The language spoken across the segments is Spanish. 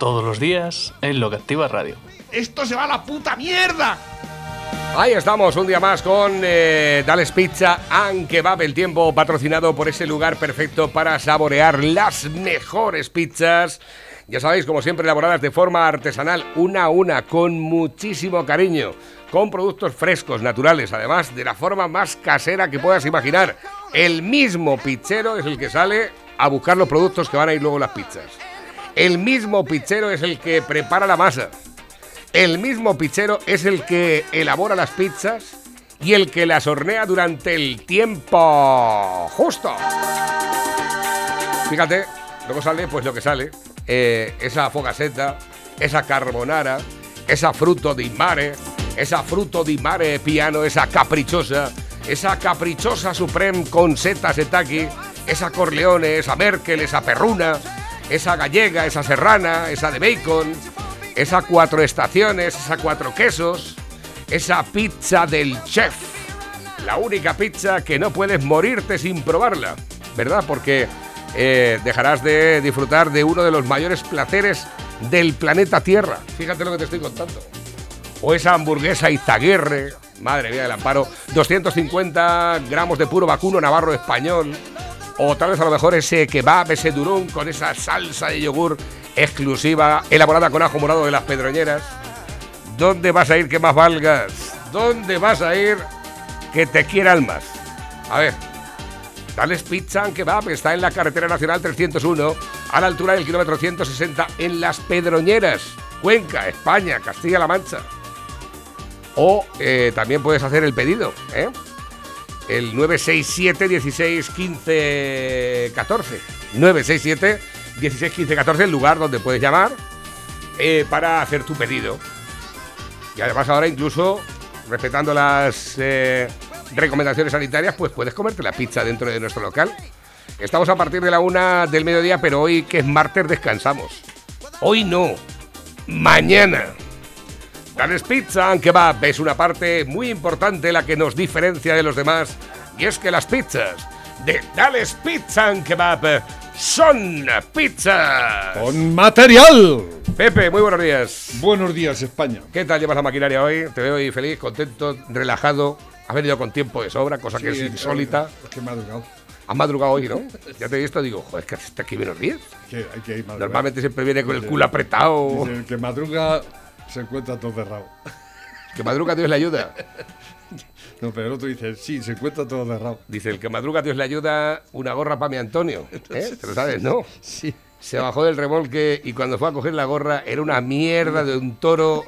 Todos los días en Lo que Activa Radio. ¡Esto se va a la puta mierda! Ahí estamos, un día más con eh, Dales Pizza and Kebab, el tiempo patrocinado por ese lugar perfecto para saborear las mejores pizzas. Ya sabéis, como siempre, elaboradas de forma artesanal, una a una, con muchísimo cariño, con productos frescos, naturales, además de la forma más casera que puedas imaginar. El mismo pizzero es el que sale a buscar los productos que van a ir luego las pizzas. El mismo pizzero es el que prepara la masa. El mismo pizzero es el que elabora las pizzas y el que las hornea durante el tiempo justo. Fíjate, luego sale pues lo que sale. eh, esa fogaseta, esa carbonara, esa fruto di mare, esa fruto di mare piano, esa caprichosa, esa caprichosa supreme con setas setaki, esa corleone, esa merkel, esa perruna, esa gallega, esa serrana, esa de bacon, esa cuatro estaciones, esa cuatro quesos, esa pizza del chef. La única pizza que no puedes morirte sin probarla, ¿verdad? Porque eh, dejarás de disfrutar de uno de los mayores placeres del planeta Tierra. Fíjate lo que te estoy contando. O esa hamburguesa Izaguirre, madre mía del amparo, 250 gramos de puro vacuno navarro español. O tal vez a lo mejor ese kebab, ese durón con esa salsa de yogur exclusiva, elaborada con ajo morado de las pedroñeras. ¿Dónde vas a ir que más valgas? ¿Dónde vas a ir que te quieran más? A ver, Dales Pizza and Kebab está en la carretera nacional 301, a la altura del kilómetro 160, en Las Pedroñeras, Cuenca, España, Castilla-La Mancha. O eh, también puedes hacer el pedido, ¿eh? El 967 16 15 14. 967 16 15 14, el lugar donde puedes llamar eh, para hacer tu pedido. Y además ahora incluso, respetando las eh, recomendaciones sanitarias, pues puedes comerte la pizza dentro de nuestro local. Estamos a partir de la una del mediodía, pero hoy que es martes descansamos. Hoy no, mañana. Dales Pizza and Kebab es una parte muy importante la que nos diferencia de los demás y es que las pizzas de Dales Pizza and Kebab son pizzas. ¡Con material! Pepe, muy buenos días. Buenos días, España. ¿Qué tal llevas la maquinaria hoy? Te veo hoy feliz, contento, relajado. Has venido con tiempo de sobra, cosa que es Sí, insólita. Es que ha madrugado. Has madrugado hoy, ¿no? Ya te he visto, digo, joder, es que está aquí menos 10. Que hay que ir madrugar. Normalmente siempre viene con el culo apretado. Dice, el que madruga se encuentra todo cerrado. Que madruga Dios le ayuda. No, pero el otro dice, sí, se encuentra todo cerrado. Dice, el que madruga Dios le ayuda, una gorra para mi Antonio. ¿Eh? ¿Te lo sabes, no? Sí. Se bajó del remolque y cuando fue a coger la gorra era una mierda de un toro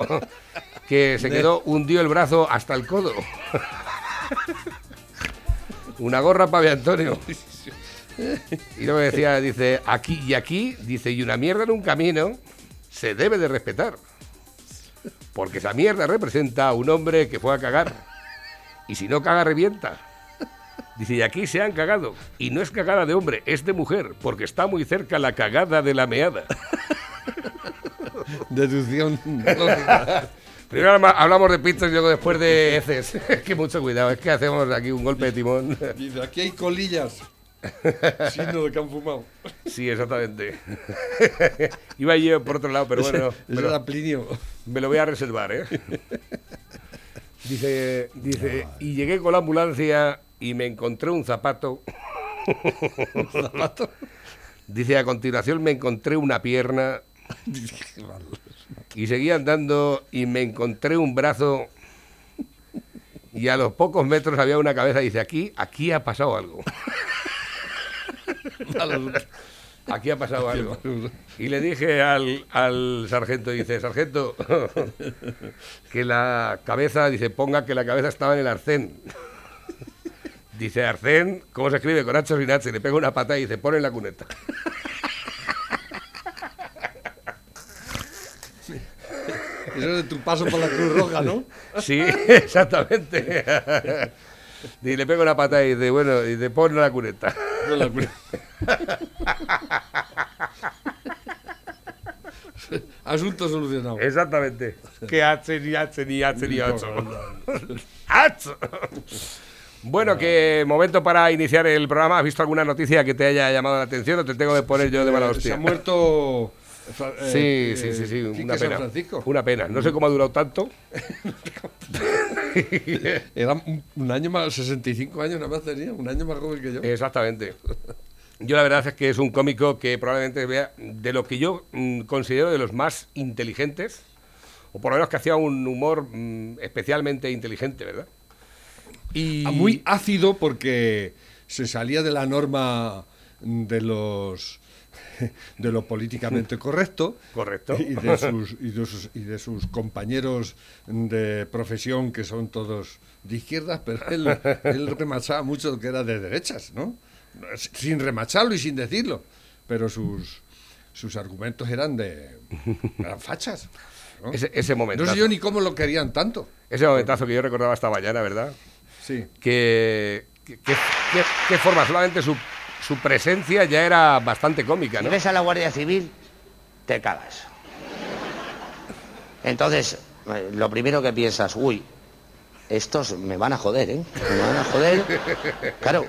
que se quedó hundido el brazo hasta el codo. Una gorra para mi Antonio. Y luego decía, dice, aquí y aquí, dice, y una mierda en un camino se debe de respetar. Porque esa mierda representa a un hombre que fue a cagar. Y si no caga, revienta. Dice, y aquí se han cagado. Y no es cagada de hombre, es de mujer, porque está muy cerca la cagada de la meada. Deducción lógica. Primero habla- hablamos de pizzas y luego después de heces. Es que mucho cuidado, es que hacemos aquí un golpe de timón. Dice, aquí hay colillas. Signo de que han fumado. Sí, exactamente. Iba yo por otro lado, pero bueno, Ese me lo, era Plinio. me lo voy a reservar, ¿eh? Dice, dice, y llegué con la ambulancia y me encontré un zapato. zapato? Dice, a continuación me encontré una pierna y seguí andando y me encontré un brazo y a los pocos metros había una cabeza. Dice, aquí, aquí ha pasado algo. Aquí ha pasado algo. Y le dije al, al sargento, dice, sargento, que la cabeza, dice, ponga que la cabeza estaba en el arcén. Dice, arcén, ¿cómo se escribe? Con H sin H. Le pega una pata y dice, pon en la cuneta. Eso es de tu paso por la Cruz Roja, ¿no? Sí, exactamente. Y le pego una patada y dice, bueno, y te pone la cuneta. No la Cruz. Asunto solucionado. Exactamente. Que hacen y hacen y hacen y hacen. Bueno, que momento para iniciar el programa. ¿Has visto alguna noticia que te haya llamado la atención o te tengo que poner yo de mala hostia? Se ha muerto. Sí, eh, sí, sí, sí, Quique una pena. Francisco. Una pena. No sé cómo ha durado tanto. Era un, año más, 65 años nada más tenía, un año más joven que yo. Exactamente. Yo la verdad es que es un cómico que probablemente vea de lo que yo mm, considero de los más inteligentes, o por lo menos que hacía un humor mm, especialmente inteligente, ¿verdad? Y Ah, Muy ácido porque se salía de la norma de los de lo políticamente correcto Correcto. y de sus y de sus, y de sus compañeros de profesión que son todos de izquierdas pero él, él remachaba mucho que era de derechas no sin remacharlo y sin decirlo pero sus sus argumentos eran de eran fachas ¿no? ese, ese no momentazo, sé yo ni cómo lo querían tanto ese momentazo que yo recordaba esta mañana, ¿verdad? sí Que, que, que- que- que forma, solamente su, su presencia ya era bastante cómica, Si ¿no? ves a la Guardia Civil, te cagas. Entonces, eh, lo primero que piensas, uy, estos me van a joder, ¿eh? Me van a joder. Claro,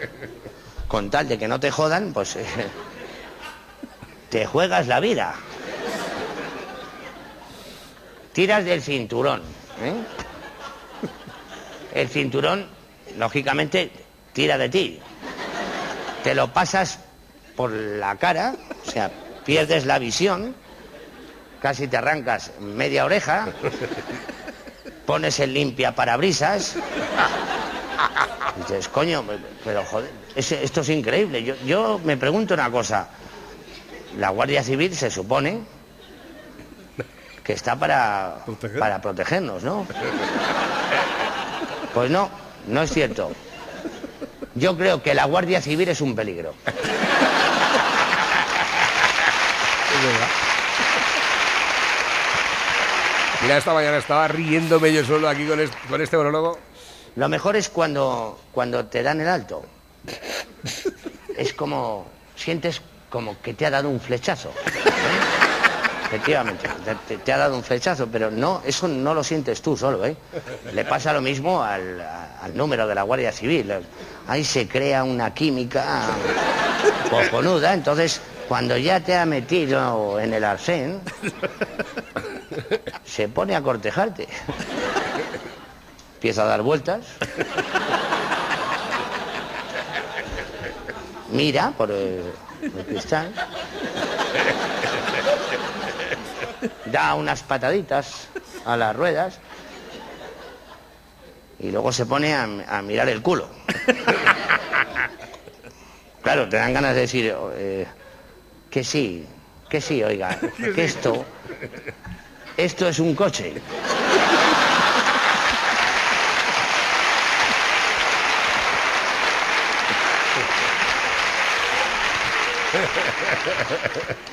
con tal de que no te jodan, pues eh, te juegas la vida. Tiras del cinturón, ¿eh? El cinturón, lógicamente, tira de ti. Te lo pasas por la cara, o sea, pierdes la visión, casi te arrancas media oreja, pones el limpia parabrisas. Y dices, coño, pero joder, esto es increíble. Yo, yo me pregunto una cosa. La Guardia Civil se supone que está para, Proteger. para protegernos, ¿no? Pues no, no es cierto. Yo creo que la Guardia Civil es un peligro. Mira, esta mañana estaba riéndome yo solo aquí con este, con este monólogo. Lo mejor es cuando, cuando te dan el alto. Es como, sientes como que te ha dado un flechazo. Efectivamente, te, ha dado un flechazo, pero no, eso no lo sientes tú solo, ¿eh? Le pasa lo mismo al, número de la Guardia Civil. Ahí se crea una química cojonuda, entonces cuando ya te ha metido en el arcén, se pone a cortejarte. Empieza a dar vueltas. Mira por el cristal. Da unas pataditas a las ruedas. Y luego se pone a, a mirar el culo. Claro, te dan ganas de decir eh, que sí, que sí, oiga, que esto, esto es un coche.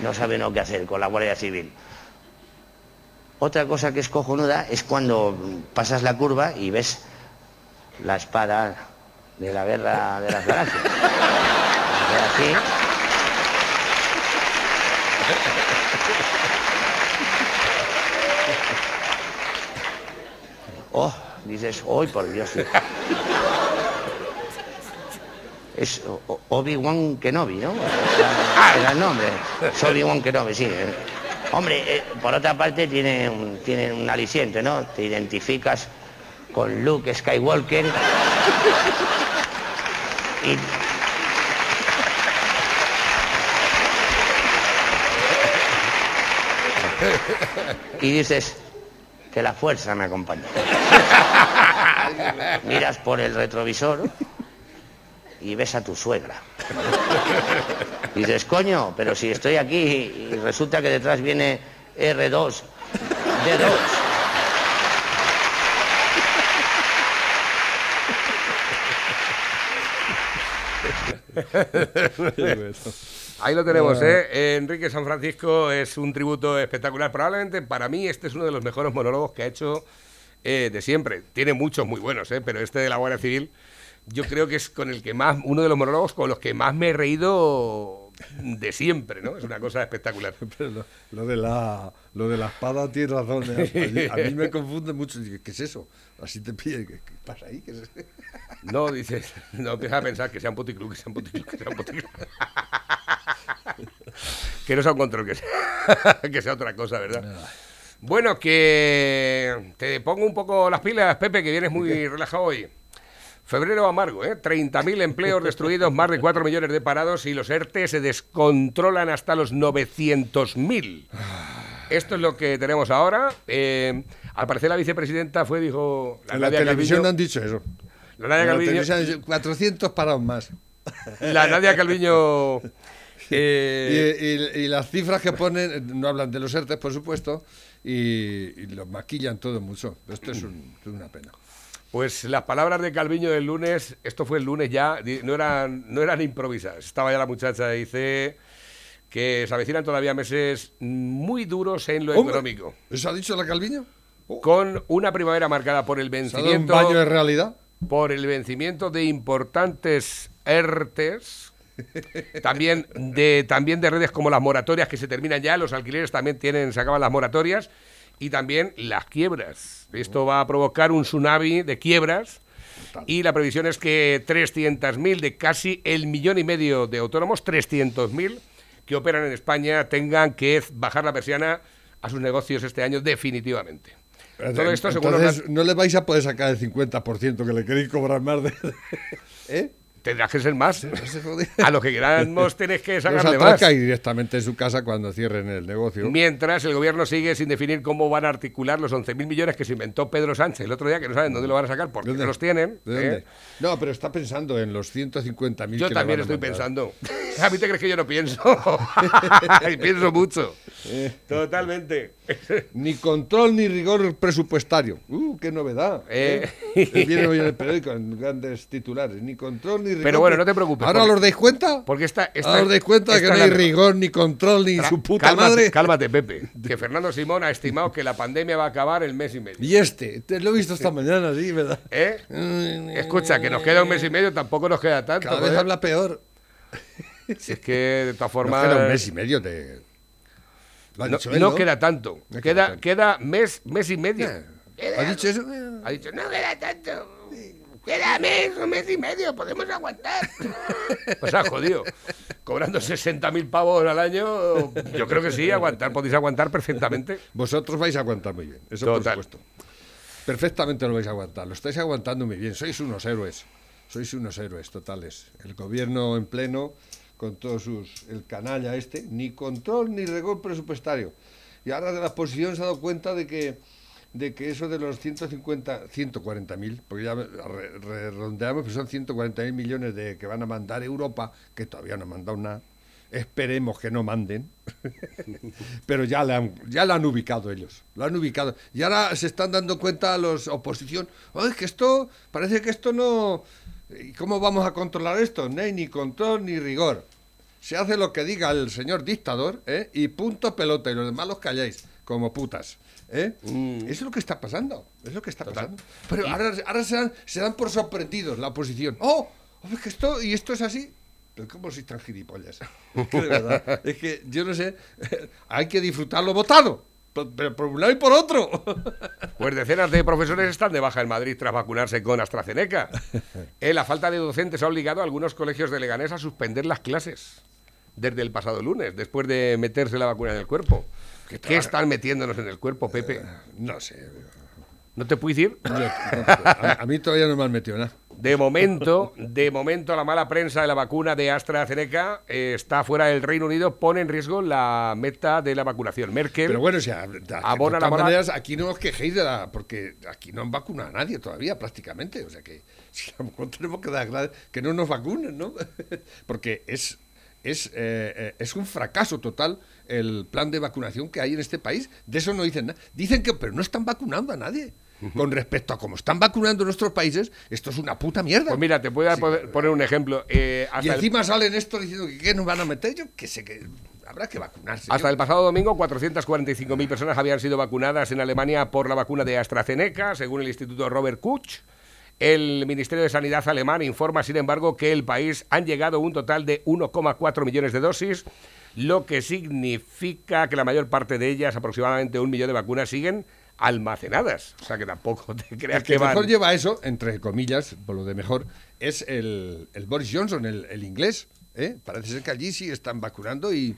No saben lo que hacer con la Guardia Civil. Otra cosa que es cojonuda es cuando pasas la curva y ves la espada de la guerra de las galaxias. Así. Oh, dices, hoy por Dios. Es Obi-Wan Kenobi, ¿no? Ah, era el nombre. Es Obi-Wan Kenobi, sí. Hombre, eh, por otra parte tiene un, tiene un aliciente, ¿no? Te identificas con Luke Skywalker. Y, dices, que la fuerza me acompañe. Miras por el retrovisor y ves a tu suegra. Y dices, coño, pero si estoy aquí y resulta que detrás viene R2, D2. Ahí lo tenemos. ¿eh? Enrique San Francisco es un tributo espectacular. Probablemente para mí este es uno de los mejores monólogos que ha hecho eh, de siempre. Tiene muchos muy buenos, ¿eh? Pero este de la Guardia Civil yo creo que es con el que más, uno de los monólogos con los que más me he reído de siempre, ¿no? Es una cosa espectacular. Pero lo, lo de la, lo de la espada tiene razón. ¿eh? A, mí, a mí me confunde mucho. ¿Qué es eso? Así te pide. ¿Qué, qué pasa ahí? ¿Qué es eso? No, dices, no empiezas a pensar que sea un puticlub, que sea un puticlub, que sea un puticlub. que no sea un control, que sea, que sea otra cosa, ¿verdad? Bueno, que te pongo un poco las pilas, Pepe, que vienes muy relajado hoy. Febrero amargo, ¿eh? 30.000 empleos destruidos, más de 4 millones de parados y los ERTE se descontrolan hasta los 900.000. Esto es lo que tenemos ahora. Eh, al parecer la vicepresidenta fue, dijo... en la televisión Calviño- han dicho eso. la Nadia En la Calviño- televisión han dicho 400 parados más. la Nadia Calviño. Y, eh, y- y las cifras que ponen, no hablan de los ERTES, por supuesto, y, y lo maquillan todo mucho. Esto es, un- es una pena. Pues las palabras de Calviño del lunes, esto fue el lunes ya, no eran, no eran improvisadas. Estaba ya la muchacha, dice que se avecinan todavía meses muy duros en lo Hombre, económico. ¿Eso ha dicho la Calviño? Oh, Con una primavera marcada por el ¿Se ha dado un vencimiento. baño de realidad? por el vencimiento de importantes ERTES, también de, también de redes como las moratorias que se terminan ya, los alquileres también tienen, se acaban las moratorias, y también las quiebras. Esto va a provocar un tsunami de quiebras. Y la previsión es que 300.000 de casi el millón y medio de autónomos, 300.000 que operan en España, tengan que bajar la persiana a sus negocios este año definitivamente. Todo esto según Entonces, no le vais a poder sacar el 50% que le queréis cobrar más de... ¿Eh? Tendrás que ser más. No. A lo que queramos tenéis que Los sacarle más. y directamente en su casa cuando cierren el negocio. Mientras el gobierno sigue sin definir cómo van a articular los 11.000 millones que se inventó Pedro Sánchez el otro día, que no saben dónde lo van a sacar porque ¿Dónde? no los tienen. ¿De dónde? ¿eh? No, pero está pensando en los 150.000 Yo que le también van a estoy mandar. pensando. ¿A mí te crees que yo no pienso? y pienso mucho. Eh. Totalmente. Ni control ni rigor presupuestario. ¡Uh, qué novedad! Eh. ¿eh? Viene hoy en el periódico en grandes titulares. Ni control ni rigor. Pero bueno, no te preocupes, ¿Ahora porque- os dais cuenta? Porque esta, esta ¿Ahora os dais cuenta esta que no hay rigor, ni control, ni Tra- su puta cálmate, madre? Cálmate, Pepe. Que Fernando Simón ha estimado que la pandemia va a acabar el mes y medio. Y este, te lo he visto esta mañana, sí, ¿verdad? ¿Eh? Escucha, que nos queda un mes y medio, tampoco nos queda tanto. Cada vez ¿eh? habla peor. Si es que de todas Nos formas. queda un mes y medio de... Lo ha no, dicho él, no ¿no? queda tanto. No queda queda, queda mes, mes y medio. Eh, ¿Ha dicho eso? Ha dicho, no queda tanto. Queda mes o mes y medio, podemos aguantar. Pues ha jodido. Cobrando 60.000 pavos al año, yo creo que sí, aguantar, podéis aguantar perfectamente. Vosotros vais a aguantar muy bien, eso Total. por supuesto. Perfectamente lo vais a aguantar, lo estáis aguantando muy bien, sois unos héroes, sois unos héroes totales. El gobierno en pleno, con todos sus... el canalla este, ni control ni rigor presupuestario. Y ahora de la oposición se ha dado cuenta de que de que eso de los 150, 140 mil, porque ya re- redondeamos, pero son 140 mil millones de que van a mandar Europa, que todavía no han mandado nada. Esperemos que no manden. Pero ya la han, ya la han ubicado ellos. Lo han ubicado. Y ahora se están dando cuenta los oposición. Oye, que esto, parece que esto no. ¿Y ¿Cómo vamos a controlar esto? No hay ni control ni rigor. Se hace lo que diga el señor dictador, ¿eh? Y punto pelota. Y los demás los calláis, como putas. ¿eh? Eso es lo que está pasando. Es lo que está pasando. Pero ahora, ahora se, dan, se dan por sorprendidos la oposición. ¡Oh! oh, es que esto, y esto es así. Pero ¿cómo sois tan gilipollas? Es que de verdad, es que yo no sé, hay que disfrutarlo votado, pero pero por un lado y por otro. Pues decenas de profesores están de baja en Madrid tras vacunarse con AstraZeneca. Eh, la falta de docentes ha obligado a algunos colegios de Leganés a suspender las clases desde el pasado lunes, después de meterse la vacuna en el cuerpo. ¿Qué, están metiéndonos en el cuerpo, Pepe? No sé. ¿No te puedo decir? yo- a, a mí todavía no me han metido nada. De momento, de momento la mala prensa de la vacuna de AstraZeneca eh, está fuera del Reino Unido, pone en riesgo la meta de la vacunación. Merkel Pero bueno, o sea, de, de Abona la todas maneras, aquí no os quejéis de la. Porque aquí no han vacunado a nadie todavía, prácticamente. O sea que si a lo mejor tenemos que dar que no nos vacunen, ¿no? porque es. Es, eh, eh, es un fracaso total el plan de vacunación que hay en este país. De eso no dicen nada. Dicen que, pero no están vacunando a nadie. con respecto a cómo están vacunando nuestros países, esto es una puta mierda. Pues mira, te puedo poner- poner un ejemplo. Eh, y el- encima salen esto diciendo que ¿qué nos van a meter. Yo que sé que habrá que vacunarse. Hasta Yo- el pasado domingo, 445.000 personas habían sido vacunadas en Alemania por la vacuna de AstraZeneca, según el Instituto Robert Koch. El Ministerio de Sanidad alemán informa, sin embargo, que el país han llegado un total de 1,4 millones de dosis, lo que significa que la mayor parte de ellas, aproximadamente un millón de vacunas, siguen almacenadas. O sea que tampoco te creas El que que van... mejor lleva eso, entre comillas, por lo de mejor, es el, el Boris Johnson, el, el inglés. ¿eh? Parece ser que allí sí están vacunando y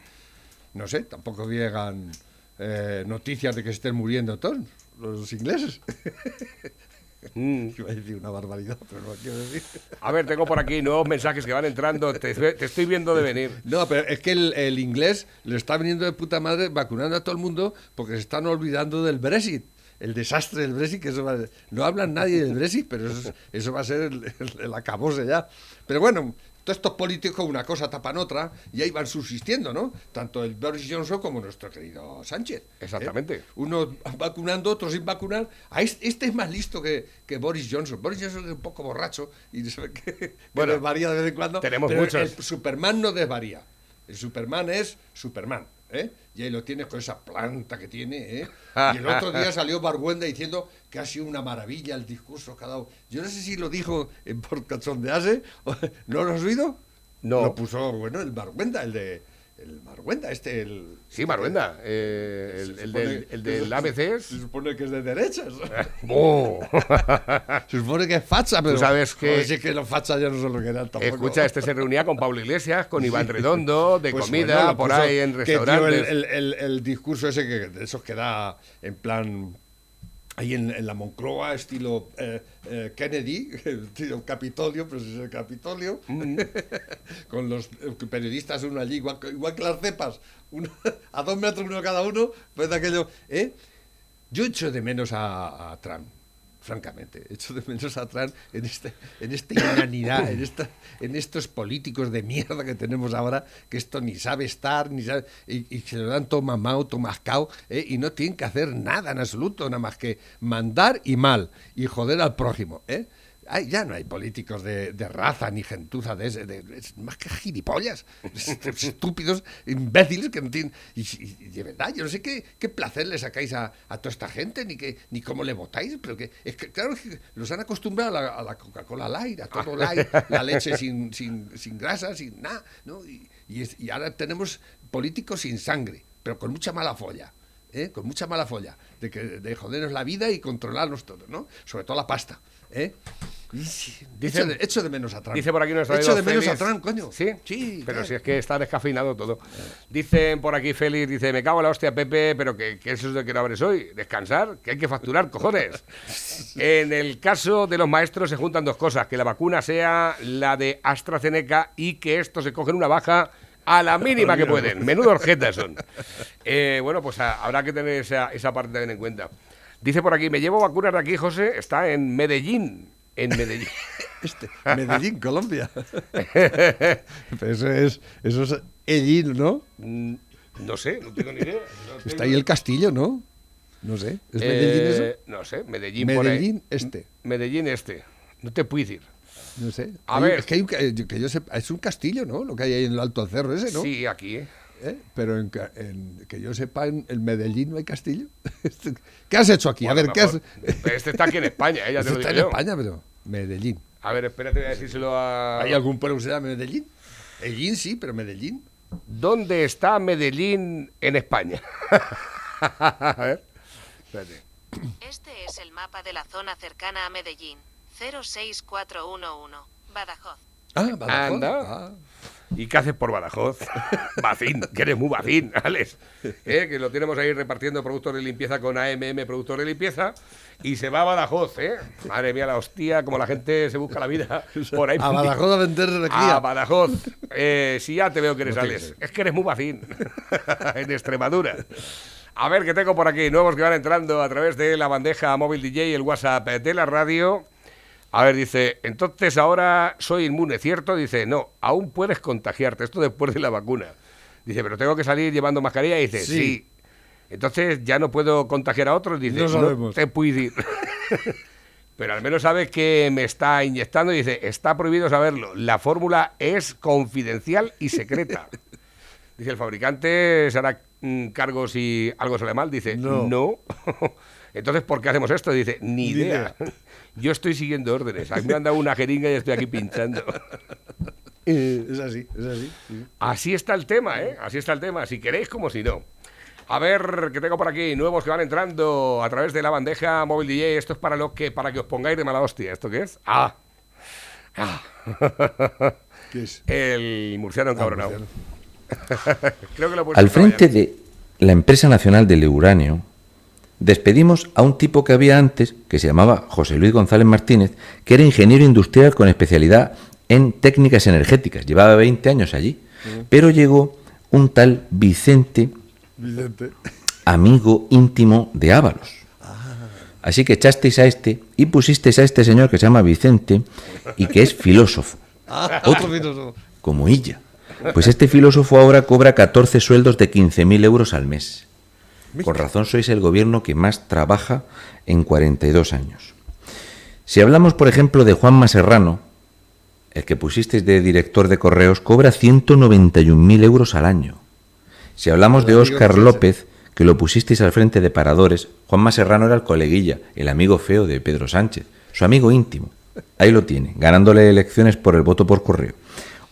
no sé, tampoco llegan eh, noticias de que estén muriendo todos los ingleses. Mm. Iba a decir una barbaridad, pero no quiero decir. A ver, tengo por aquí nuevos mensajes que van entrando. Te, te estoy viendo de venir. No, pero es que el, el inglés le está viniendo de puta madre vacunando a todo el mundo porque se están olvidando del Brexit. El desastre del Brexit, que eso va, no hablan nadie del Brexit, pero eso, es- eso va a ser el, el, el acabose ya. Pero bueno, todos estos políticos una cosa tapan otra y ahí van subsistiendo, ¿no? Tanto el Boris Johnson como nuestro querido Sánchez. ¿eh? Exactamente. Unos vacunando, otros sin vacunar. Ah, Este, este es más listo que, que Boris Johnson. Boris Johnson es un poco borracho y que, que Bueno, desvaría de vez en cuando. tenemos pero muchos. el Superman no desvaría. El Superman es Superman, ¿eh? Y ahí lo tienes con esa planta que tiene, ¿eh? Y el otro día salió Barguenda diciendo que ha sido una maravilla el discurso que ha dado. Yo no sé si lo dijo en por ¿no lo has oído? No. Lo puso, bueno, el Barguenda, el de... El Barguenda, este, el... Sí, Maruenda. eh, el, Se el del, el del ABC es... Se supone que es de derechas. ¡Oh! Se supone que es facha, pero... sabes que- Joder, si es que los fachas ya no son lo que eran tampoco. Escucha, este se reunía con Pablo Iglesias, con Iván Redondo, de Pues comida, bueno, por ahí en que restaurantes. El, el- el- el discurso ese que de esos que da en plan ahí en, en la Moncloa, estilo eh, eh, Kennedy, estilo Capitolio, pero es el Capitolio, Mm. con los eh, periodistas uno allí, igual, que- igual que las cepas, uno, a dos metros uno cada uno, pues de aquello, ¿eh? Yo echo de menos a, a Trump, francamente, echo de menos a en, este, en esta inanidad, en, esta, en estos políticos de mierda que tenemos ahora, que esto ni sabe estar, ni sabe, y, y se lo dan todo mamado, todo mascao, ¿eh? y no tienen que hacer nada en absoluto, nada más que mandar y mal, y joder al prójimo, ¿eh? Ay, ya no hay políticos de, de raza ni gentuza de ese, de- es más que gilipollas, es- estúpidos, imbéciles que no tienen. Y, y- y de verdad, yo no sé qué, qué placer le sacáis a, a toda esta gente, ni que, ni cómo le votáis, pero que es que, claro, que los han acostumbrado a la, a la Coca-Cola light, a todo light, la leche sin, sin, sin grasa, sin nada, ¿no? Y, y es- y ahora tenemos políticos sin sangre, pero con mucha mala folla. ¿eh? con mucha mala folla, de, que, de jodernos la vida y controlarnos todo, ¿no? Sobre todo la pasta. ¿Eh? Y sí, Dice- echo, de, echo de menos a Trump. Dice por aquí nuestro Echo de menos a Trump, coño. ¿Sí? Sí, Pero claro. si es que está descafeinado todo. Dicen por aquí Félix, dice, me cago en la hostia, Pepe, pero que, que eso es de que no abres hoy. Descansar, que hay que facturar, cojones. En el caso de los maestros se juntan dos cosas, que la vacuna sea la de AstraZeneca y que estos se cogen una baja a la mínima que pueden. Menudo orjetas son. Eh, bueno, pues a- habrá que tener esa, esa parte también en cuenta. Dice por aquí, me llevo vacunas de aquí, José, está en Medellín. En Medellín. Este, Medellín, Colombia. Eso es, eso es Ellín, ¿no? Mm, No sé, no tengo ni idea. No Está ahí el castillo, ¿no? No sé. ¿Es Medellín eso? Eh, No sé, Medellín, por ahí. Medellín este. Medellín este. No te puedo decir. No sé. A Hay- ver. Es que, hay un, que yo sepa, es un castillo, ¿no? Lo que hay ahí en el Alto Cerro ese, ¿no? Sí, aquí. ¿eh? ¿Eh? Pero en, ca- en- que yo sepa, en, en Medellín no hay castillo. ¿Qué has hecho aquí? a ver, ¿qué has...? Este está aquí en España, eh, ya te lo Está en yo. España, pero Medellín. A ver, espérate, voy a decírselo a... ¿Hay algún pueblo que se llama Medellín? Ellín sí, pero Medellín. ¿Dónde está Medellín en España? a ver. Espérate. Este es el mapa de la zona cercana a Medellín. 06411. Badajoz. Ah, Badajoz. Anda. Ah. ¿Y qué haces por Badajoz? Bacín, que eres muy bacín, Alex. ¿Eh? Que lo tenemos ahí repartiendo productos de limpieza con AMM Productos de Limpieza y se va a Badajoz, ¿eh? Madre mía, la hostia, como la gente se busca la vida por ahí. A Badajoz a vender A energía. Badajoz. Eh, si ya te veo que eres No Alex. que Es que eres muy bacín. en Extremadura. A ver, que tengo por aquí nuevos que van entrando a través de la bandeja móvil DJ y el WhatsApp de la radio. A ver, dice, entonces ahora soy inmune, ¿cierto? Dice, no, aún puedes contagiarte, esto después de la vacuna. Dice, pero tengo que salir llevando mascarilla. Y dice, Sí. sí. Entonces ya no puedo contagiar a otros. Dice, No no, sabemos. te puedo ir. Pero al menos sabe que me está inyectando y dice, está prohibido saberlo. La fórmula es confidencial y secreta. Dice, el fabricante se hará mm, cargo si algo sale mal. Dice, No. no. Entonces, ¿por qué hacemos esto? Dice, ni idea. Yo estoy siguiendo órdenes. A mí me han dado una jeringa y estoy aquí pinchando. Es así, es así. sí. Así está el tema, ¿eh? Así está el tema. Si queréis, como si no. A ver, que tengo por aquí nuevos que van entrando a través de la bandeja móvil DJ. Esto es para lo que para que os pongáis de mala hostia. ¿Esto qué es? Ah. Ah. ¿Qué es? El murciano encabronado. murciano. Creo que lo he puesto Al en frente de la empresa nacional del uranio, despedimos a un tipo que había antes, que se llamaba José Luis González Martínez, que era ingeniero industrial con especialidad en técnicas energéticas. Llevaba 20 años allí. Pero llegó un tal Vicente, Vicente. amigo íntimo de Ábalos. Así que echasteis a este y pusisteis a este señor que se llama Vicente y que es filósofo, Otro filósofo. como ella. Pues este filósofo ahora cobra 14 sueldos de 15.000 euros al mes. Con razón sois el gobierno que más trabaja en 42 años. Si hablamos, por ejemplo, de Juan Maserrano, el que pusisteis de director de correos, cobra 191.000 euros al año. Si hablamos de Óscar. López, que lo pusisteis al frente de paradores, Juan Maserrano era el coleguilla, el amigo feo de Pedro Sánchez, su amigo íntimo. Ahí lo tiene, ganándole elecciones por el voto por correo.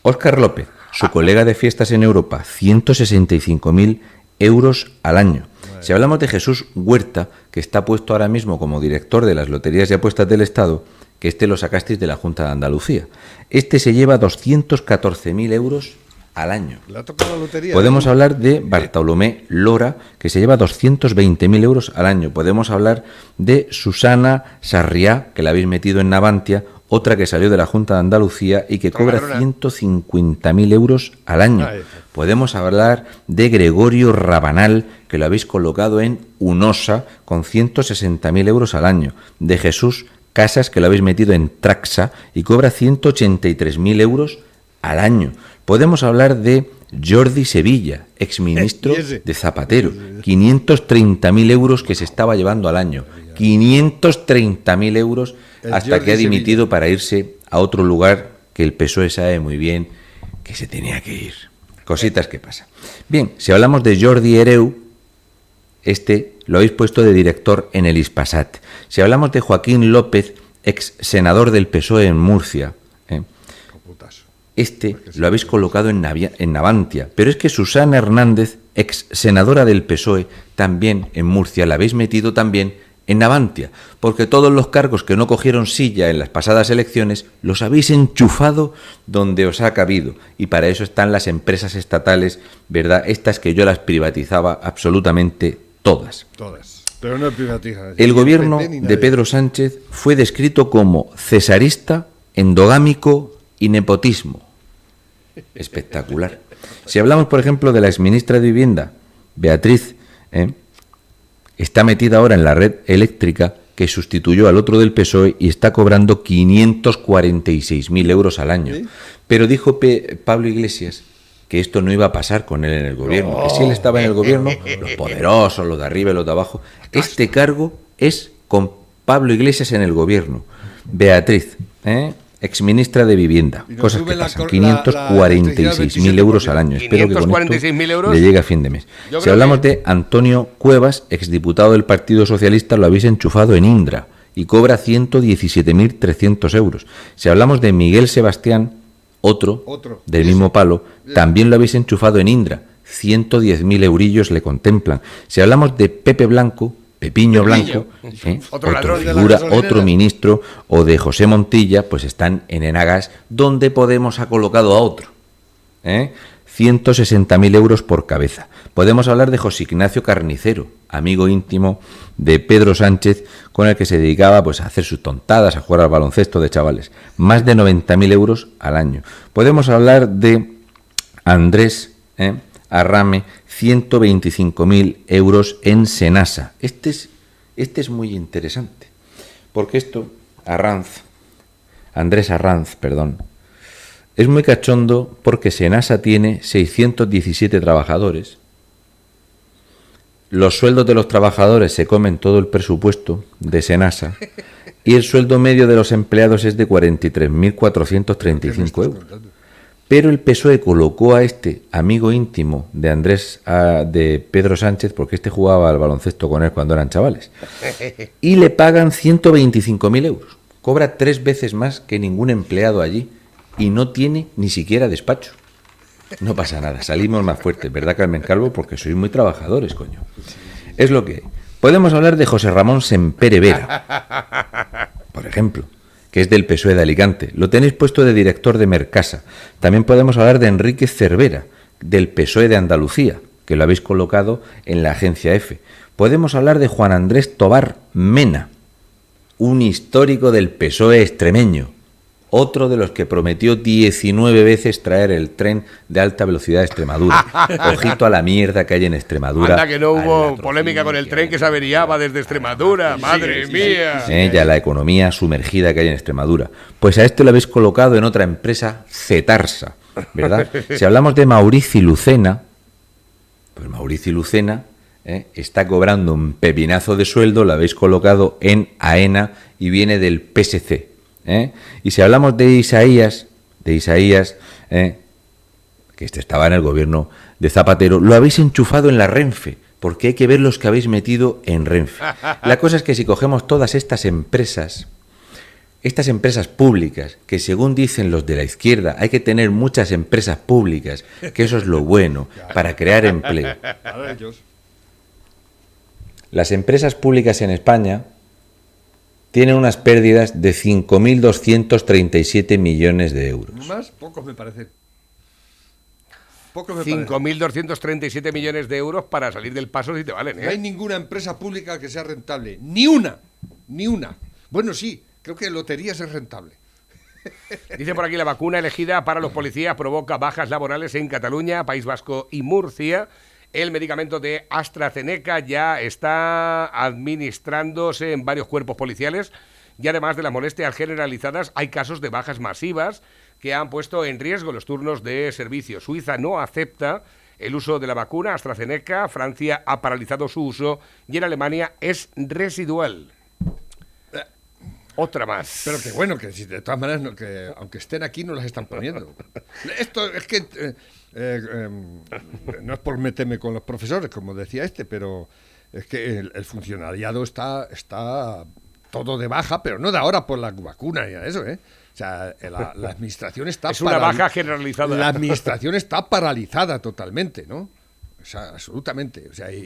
Óscar López, su colega de fiestas en Europa, 165.000 euros al año. Si hablamos de Jesús Huerta, que está puesto ahora mismo como director de las loterías y apuestas del Estado, que este lo sacasteis de la Junta de Andalucía. Este se lleva 214.000 euros al año. Le ha tocado la lotería. Podemos hablar de Bartolomé Lora, que se lleva 220.000 euros al año. Podemos hablar de Susana Sarriá, que la habéis metido en Navantia, otra que salió de la Junta de Andalucía y que cobra Trabajadora. 150.000 euros al año. Podemos hablar de Gregorio Rabanal, que lo habéis colocado en Unosa, con 160.000 euros al año. De Jesús Casas, que lo habéis metido en Traxa y cobra 183.000 euros al año. Podemos hablar de Jordi Sevilla, exministro de Zapatero, 530.000 euros que se estaba llevando al año. 530.000 euros El hasta Jordi que ha Sevilla. dimitido para irse a otro lugar que el PSOE sabe muy bien que se tenía que ir. Cositas que pasan. Bien, si hablamos de Jordi Hereu, este lo habéis puesto de director en el Ispasat. Si hablamos de Joaquín López, ex senador del PSOE en Murcia, ¿eh? Este lo habéis colocado en, Navia- en Navantia. Pero es que Susana Hernández, ex senadora del PSOE, también en Murcia, la habéis metido también en Navantia. Porque todos los cargos que no cogieron silla en las pasadas elecciones los habéis enchufado donde os ha cabido. Y para eso están las empresas estatales, ¿verdad? Estas que yo las privatizaba absolutamente todas. Todas. Pero no privatiza. El gobierno de Pedro Sánchez fue descrito como cesarista, endogámico y nepotismo. Espectacular. Si hablamos, por ejemplo, de la exministra de Vivienda, Beatriz, ¿eh? Está metida ahora en la red eléctrica que sustituyó al otro del PSOE y está cobrando 546.000 euros al año. Pero dijo Pe- Pablo Iglesias que esto no iba a pasar con él en el gobierno, que si él estaba en el gobierno, los poderosos, los de arriba y los de abajo, este cargo es con Pablo Iglesias en el gobierno. Beatriz, ¿eh? Exministra de Vivienda, cosas que pasan, cor- la- la 546.000 euros al año. Espero que con esto 546.000 euros. le llegue a fin de mes. Yo Si hablamos que- de Antonio Cuevas, exdiputado del Partido Socialista, lo habéis enchufado en Indra y cobra 117.300 euros. Si hablamos de Miguel Sebastián, otro, Otro. del mismo palo, también lo habéis enchufado en Indra. 110.000 eurillos le contemplan. Si hablamos de Pepe Blanco, Pepiño Blanco, ¿eh? Otro figura, otro ministro, o de José Montilla, pues están en Enagas, donde Podemos ha colocado a otro. ¿eh? 160.000 euros por cabeza. Podemos hablar de José Ignacio Carnicero, amigo íntimo de Pedro Sánchez, con el que se dedicaba pues, a hacer sus tontadas, a jugar al baloncesto de chavales. Más de 90.000 euros al año. Podemos hablar de Andrés ¿eh? Arrame, 125.000 euros en Senasa. Este es, este es muy interesante, porque esto, Arranz, Andrés Arranz, perdón, es muy cachondo porque Senasa tiene 617 trabajadores los sueldos de los trabajadores se comen todo el presupuesto de Senasa y el sueldo medio de los empleados es de 43.435 euros. Pero el PSOE colocó a este amigo íntimo de Andrés, a- de Pedro Sánchez, porque este jugaba al baloncesto con él cuando eran chavales, y le pagan 125.000 euros. Cobra tres veces más que ningún empleado allí y no tiene ni siquiera despacho. No pasa nada, salimos más fuertes, ¿verdad, Carmen Calvo? Porque sois muy trabajadores, coño. Es lo que hay. Podemos hablar de José Ramón Sempere Vera, por ejemplo, que es del PSOE de Alicante. Lo tenéis puesto de director de Mercasa. También podemos hablar de Enrique Cervera, del PSOE de Andalucía, que lo habéis colocado en la agencia F. Podemos hablar de Juan Andrés Tobar Mena, un histórico del PSOE extremeño, otro de los que prometió 19 veces traer el tren de alta velocidad a Extremadura. Ojito a la mierda que hay en Extremadura. Anda que no hubo polémica con el tren que se averiaba desde Extremadura. Madre mía. Ya la economía sumergida que hay en Extremadura. Pues a este lo habéis colocado en otra empresa, Cetarsa, ¿verdad? Si hablamos de Mauricio Lucena, pues Mauricio Lucena eh, está cobrando un pepinazo de sueldo, lo habéis colocado en AENA y viene del PSC. ¿Eh? Y si hablamos de Isaías, de Isaías, eh, que este estaba en el gobierno de Zapatero, lo habéis enchufado en la Renfe, porque hay que ver los que habéis metido en Renfe. La cosa es que si cogemos todas estas empresas, estas empresas públicas, que según dicen los de la izquierda, hay que tener muchas empresas públicas, que eso es lo bueno, para crear empleo. Las empresas públicas en España tienen unas pérdidas de 5.237 millones de euros. Más, pocos me parecen. Pocos me parecen. 5.237 millones de euros para salir del paso si te valen, No hay ¿eh? ninguna empresa pública que sea rentable. Ni una. Ni una. Bueno, sí, creo que loterías es rentable. Dice por aquí la vacuna elegida para los policías provoca bajas laborales en Cataluña, País Vasco y Murcia. El medicamento de AstraZeneca ya está administrándose en varios cuerpos policiales y además de las molestias generalizadas hay casos de bajas masivas que han puesto en riesgo los turnos de servicio. Suiza no acepta el uso de la vacuna AstraZeneca, Francia ha paralizado su uso y en Alemania es residual. Otra más. Pero que bueno, que si de todas maneras, no- que aunque estén aquí, no las están poniendo. Esto es que. eh, eh, em, no es por meterme con los profesores, como decía este, pero es que el, el funcionariado está, está todo de baja, pero no de ahora por la vacuna de eso, ¿eh? O sea, la, la administración está Es una baja generalizada. La administración está paralizada totalmente, ¿no? O sea, absolutamente. O sea, y,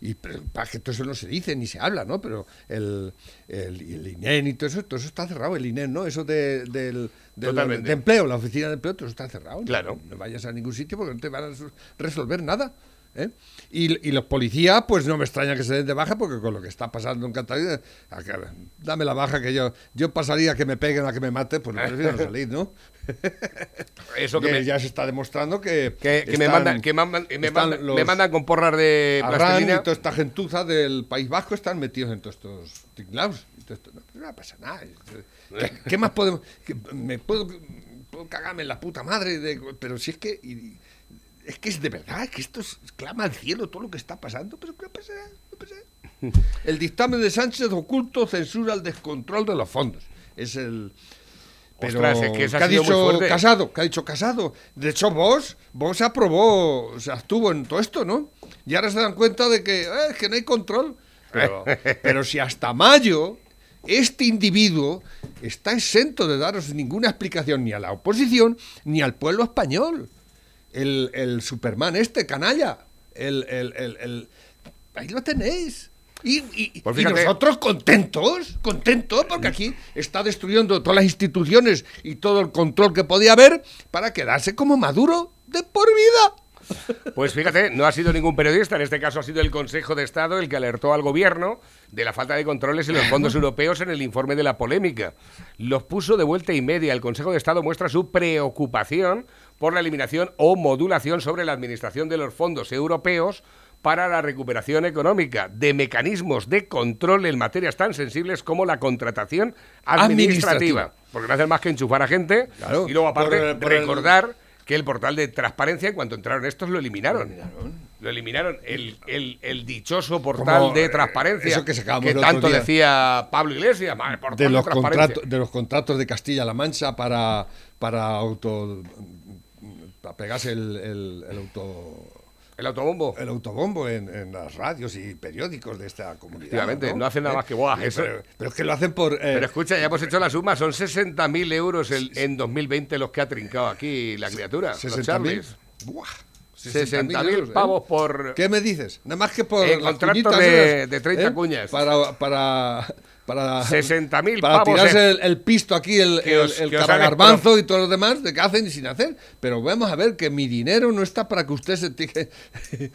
y, y pero, para que todo eso no se dice ni se habla, ¿no? Pero el, el, el INEN y todo eso, todo eso está cerrado. El INEN, ¿no? Eso de, del, del- de empleo, la oficina de empleo, todo eso está cerrado. No- Claro. No, vayas a ningún sitio porque no te van a resolver nada. ¿Eh? Y, y los policías, pues no me extraña que se den de baja porque con lo que está pasando en Cataluña, dame la baja que yo yo pasaría que me peguen a que me maten, pues no prefiero salir, ¿no? Eso que Que me, ya se está demostrando que, que, que me mandan, que mandan- me, mandan, los me mandan con porras de Arran y toda esta gentuza del País Vasco están metidos en todos estos esto. No, no pasa nada. ¿Qué, qué más podemos...? me puedo, puedo cagarme en la puta madre, de- pero si es que... y- es que es de verdad, que esto es- clama al cielo todo lo que está pasando, pero ¿qué pasa? ¿Qué pasa? El dictamen de Sánchez oculto censura el descontrol de los fondos. Es el... Pero, Ostras, es que ha ¿qué ha sido muy dicho. Casado? ¿Qué ha dicho Casado? De hecho, vos, vos aprobó, o sea, estuvo en todo esto, ¿no? Y ahora se dan cuenta de que, eh, es que no hay control. Pero, pero si hasta mayo este individuo está exento de daros ninguna explicación ni a la oposición ni al pueblo español. El, el Superman este, canalla. El, el, ahí lo tenéis. Y, y- Pues y nosotros contentos, contentos, porque aquí está destruyendo todas las instituciones y todo el control que podía haber para quedarse como Maduro de por vida. Pues fíjate, no ha sido ningún periodista, en este caso ha sido el Consejo de Estado el que alertó al gobierno de la falta de controles en los fondos europeos en el informe de la polémica. Los puso de vuelta y media. El Consejo de Estado muestra su preocupación por la eliminación o modulación sobre la administración de los fondos europeos para la recuperación económica, de mecanismos de control en materias tan sensibles como la contratación administrativa. Administrativa. Porque no hacen más que enchufar a gente Claro, y luego aparte por el- por el- recordar que el portal de transparencia, en cuanto entraron estos, lo eliminaron. Lo Lo eliminaron el, el, el dichoso portal Como, de transparencia eso que el otro tanto día. decía Pablo Iglesias. "Ma, el de los, transparencia". contratos, de los contratos de Castilla-La Mancha para, para auto pegarse el, el- el auto El autobombo. el autobombo en, en las radios y periódicos de esta comunidad. Efectivamente, no hacen nada ¿Eh? más que, "Buah, Eh, eso- pero, pero es que lo hacen por... eh, Pero escucha, ya hemos hecho la suma, son 60.000 euros el- en 2020 los que ha trincado aquí la criatura, los 60.000. Charlies. Buah, 60.000 euros, ¿eh? pavos por... ¿Qué me dices? Nada más que por Eh, las contrato de- de 30 cuñas. Para, para, para 60.000 Para pavos, tirarse eh. el, el pisto aquí, el, el, os- hagan- y todo lo demás, de que hacen y sin hacer. Pero vamos a ver que mi dinero no está para que usted se, tije-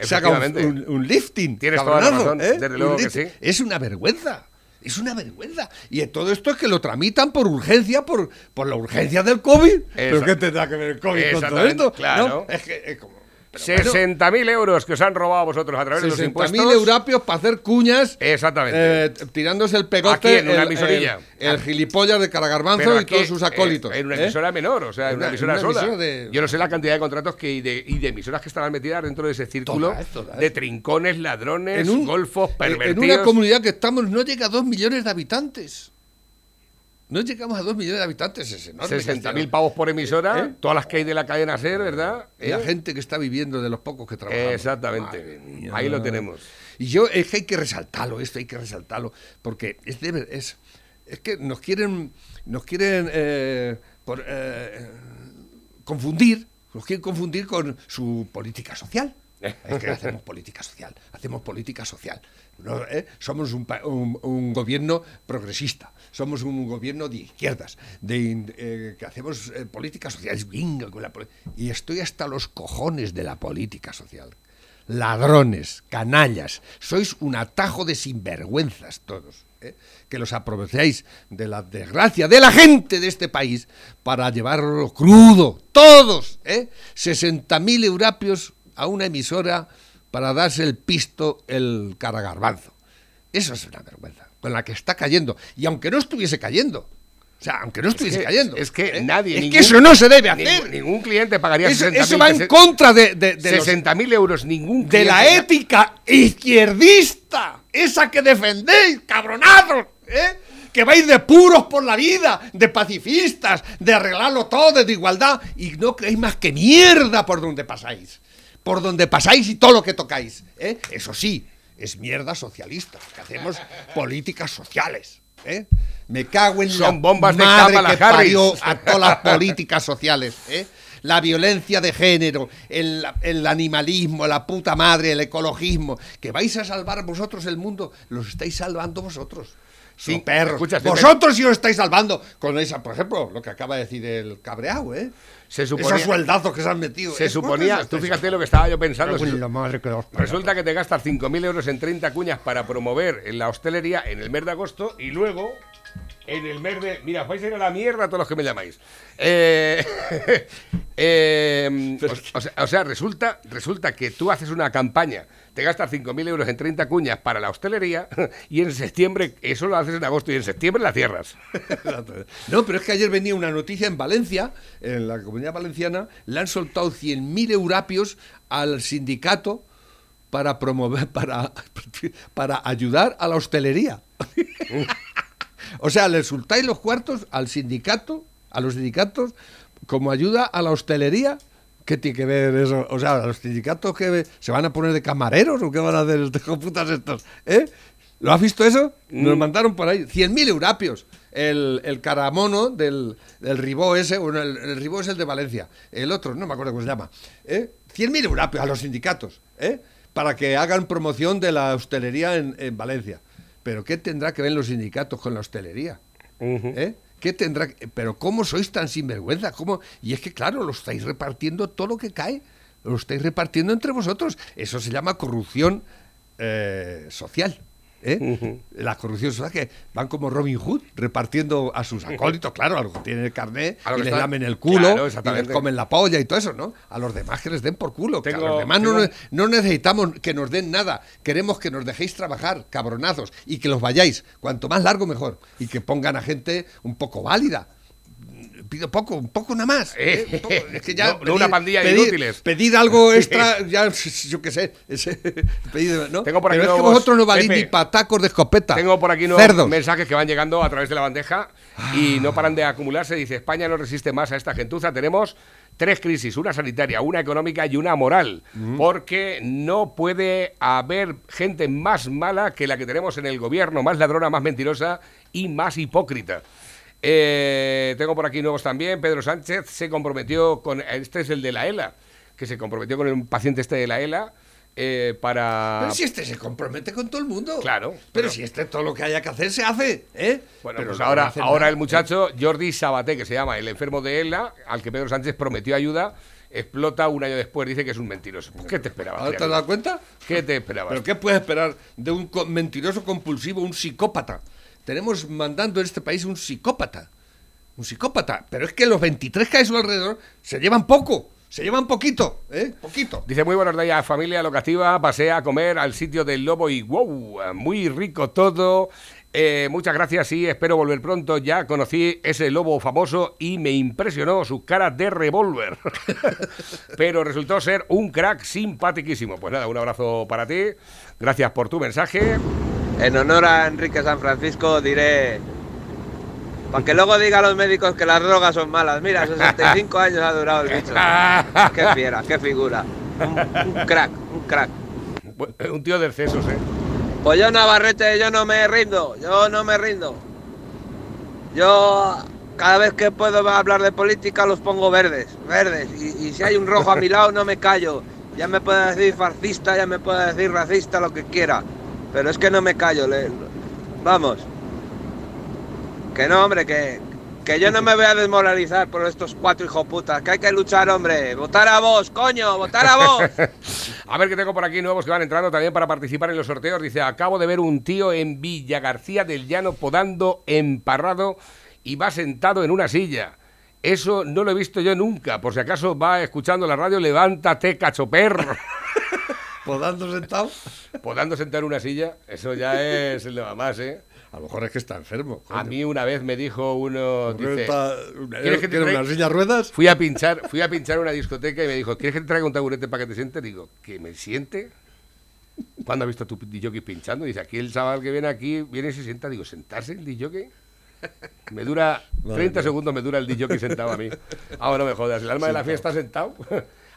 se haga un, Efectivamente. un- un lifting. Tienes toda la razón, ¿eh? desde Un luego que sí. Es una vergüenza. Es una vergüenza. Y todo esto es que lo tramitan por urgencia, por, por la urgencia del COVID. ¿Pero Esa- qué tendrá que ver el COVID con todo Exactamente, esto? claro. ¿No? Es que es como... pero bueno, 60.000 euros que os han robado a vosotros a través de los 60.000 impuestos. eurapios para hacer cuñas. Exactamente. eh, tirándose el pegote. Aquí, en una emisorilla. El, el gilipollas de Caragarbanzo y todos sus acólitos. eh, en una ¿eh? emisora menor, o sea, en una, Una- emisora una sola. emisora de- Yo no sé la cantidad de contratos que, y, de, y de emisoras que estarán metidas dentro de ese círculo Todas, todas. de trincones, ladrones, en un, golfos, pervertidos. En una comunidad que estamos no llega a dos millones de habitantes. No llegamos a dos millones de habitantes, es enorme. 60.000 pavos por emisora, ¿Eh? todas las que hay de la cadena SER, ¿verdad? Y la ¿Eh? gente que está viviendo de los pocos que trabajamos. Exactamente. Ahí lo tenemos. Y yo es que hay que resaltarlo, esto hay que resaltarlo, porque es de es, es que nos quieren, nos quieren eh, por, eh, confundir, nos quieren confundir con su política social. Es que hacemos política social, hacemos política social. No, ¿eh? Somos un, un- gobierno progresista, somos un gobierno de izquierdas, de, eh, que hacemos eh, política social. Y estoy hasta los cojones de la política social. Ladrones, canallas, sois un atajo de sinvergüenzas todos, ¿eh? que los aprovecháis de la desgracia de la gente de este país para llevarlo crudo, todos, ¿eh? 60.000 eurapios a una emisora para darse el pisto el caragarbanzo. Eso es una vergüenza, con la que está cayendo. Y aunque no estuviese cayendo, o sea, aunque no estuviese que- cayendo. es que ¿eh? nadie, Es ningún- que eso no se debe hacer. ningún cliente pagaría Eso, 60.000 eso va en contra de, de, de los- 60.000 euros, ningún de la cliente- ética izquierdista, esa que defendéis, cabronazos, ¿eh? que vais de puros por la vida, de pacifistas, de arreglarlo todo, de igualdad, y no creéis más que mierda por donde pasáis, por donde pasáis y todo lo que tocáis. ¿eh? Eso sí, es mierda socialista, que hacemos políticas sociales. ¿eh? Me cago en Son la bombas de madre Kamala que parió a todas las políticas sociales, ¿eh? La violencia de género, el, el animalismo, la puta madre, el ecologismo, que vais a salvar vosotros el mundo, los estáis salvando vosotros. Sí, perros. escucha, vosotros sí os estáis salvando con esa, por ejemplo, lo que acaba de decir el cabreado, ¿eh? Se suponía- Esos sueldazos que se han metido. Se ¿eh? suponía, ¿Cuántos tú fíjate lo que estaba yo pensando. Madre que Resulta que te gastas 5.000 euros en 30 cuñas para promover en la hostelería en el mes de agosto y luego en el mes de... Mira, vais a ir a la mierda todos los que me llamáis. Eh, eh, o, o sea, o sea, resulta, resulta que tú haces una campaña, te gastas 5.000 euros en 30 cuñas para la hostelería y en septiembre, eso lo haces en agosto y en septiembre la cierras. No, pero es que ayer venía una noticia en Valencia, en la comunidad valenciana, le han soltado 100.000 eurapios al sindicato para promover, para, para ayudar a la hostelería. O sea, le soltáis los cuartos al sindicato, a los sindicatos, como ayuda a la hostelería. ¿Qué tiene que ver eso? O sea, los sindicatos que se van a poner de camareros o qué van a hacer estos putas estos, ¿eh? ¿Lo has visto eso? Nos mandaron por ahí 100.000 eurapios. El, el caramono del, del Ribó ese, bueno, el, el Ribó es el de Valencia. El otro, no me acuerdo cómo se llama. ¿eh? 100.000 eurapios a los sindicatos, ¿eh? Para que hagan promoción de la hostelería en, en Valencia. Pero ¿qué tendrá que ver los sindicatos con la hostelería? ¿Eh? ¿Qué tendrá que- Pero ¿cómo sois tan sinvergüenza? ¿Cómo? Y es que, claro, lo estáis repartiendo todo lo que cae. Lo estáis repartiendo entre vosotros. Eso se llama corrupción eh, social. ¿Eh? La corrupción social que van como Robin Hood repartiendo a sus acólitos, claro, a los que tienen el carnet y que les están- lamen el culo Claro, y les comen la polla y todo eso, ¿no? A los demás que les den por culo. que a los demás tengo- no necesitamos que nos den nada. Queremos que nos dejéis trabajar, cabronazos, y que los vayáis. Cuanto más largo, mejor. Y que pongan a gente un poco válida. Pido poco, un poco nada más. ¿eh? Poco. Es que ya No, una pandilla de inútiles. Pedir algo extra, ya, yo qué sé. ese- pedir, ¿no? Tengo por aquí Pero es que nuevos- vosotros no valís ni patacos de escopeta. Tengo por aquí unos Cerdos. mensajes que van llegando a través de la bandeja y no paran de acumularse. Dice, España no resiste más a esta gentuza. Tenemos tres crisis, una sanitaria, una económica y una moral. Porque no puede haber gente más mala que la que tenemos en el gobierno, más ladrona, más mentirosa y más hipócrita. Eh, tengo por aquí nuevos también. Pedro Sánchez se comprometió con... Este es el de la ELA, que se comprometió con el paciente este de la ELA eh, para... Pero si este se compromete con todo el mundo. Claro, Pero, pero- si este todo lo que haya que hacer se hace, ¿eh? Bueno, Pero pues no ahora, ahora nada. el muchacho Jordi Sabaté, que se llama el enfermo de ELA, al que Pedro Sánchez prometió ayuda, explota un año después, dice que es un mentiroso. Pues, ¿Qué te esperabas? ¿Ahora te has dado cuenta? ¿Qué te esperabas? ¿Pero qué puedes esperar de un mentiroso compulsivo, un psicópata? Tenemos mandando en este país un psicópata. Un psicópata. Pero es que los 23 que hay alrededor se llevan poco. Se llevan poquito, ¿eh? Poquito. Dice, muy buenos días, familia locativa, pasé a comer al sitio del lobo y wow, muy rico todo. Eh, muchas gracias y espero volver pronto. Ya conocí ese lobo famoso y me impresionó su cara de revólver. Pero resultó ser un crack simpaticísimo. Pues nada, un abrazo para ti. Gracias por tu mensaje. En honor a Enrique San Francisco diré, para que luego digan los médicos que las drogas son malas. Mira, 65 años ha durado el bicho. Qué fiera, qué figura. Un, un crack, un crack. Un tío del cesos, ¿eh? Pues yo Navarrete, yo no me rindo, yo no me rindo. Yo cada vez que puedo hablar de política los pongo verdes, verdes. Y, y si hay un rojo a mi lado no me callo. Ya me puede decir fascista, ya me puede decir racista, lo que quiera. Pero es que no me callo. le- Vamos. Que no, hombre, que, que yo no me voy a desmoralizar por estos cuatro hijoputas. Que hay que luchar, hombre. Votar a vos, coño, votar a vos. A ver que tengo por aquí nuevos que van entrando también para participar en los sorteos. Dice, acabo de ver un tío en Villa García del Llano podando emparrado y va sentado en una silla. Eso no lo he visto yo nunca. Por si acaso va escuchando la radio, levántate, cachoperro. ¿Podando sentado? Podando sentado en una silla, eso ya es el de más, ¿eh? A lo mejor es que está enfermo. A mí una vez me dijo uno, dice, está- ¿quieres que te ¿Tiene traiga- una silla ruedas? Fui a pinchar, fui a pinchar una discoteca y me dijo, ¿quieres que te traiga un taburete para que te sientes? Digo, ¿que me siente? ¿Cuándo has visto tu DJ pinchando? Dice, aquí el chaval que viene aquí, viene y se sienta. Digo, ¿sentarse el DJ? Me dura Madre 30 mía. segundos, me dura el DJ sentado a mí. Ah, no me jodas, el alma de la fiesta sentado.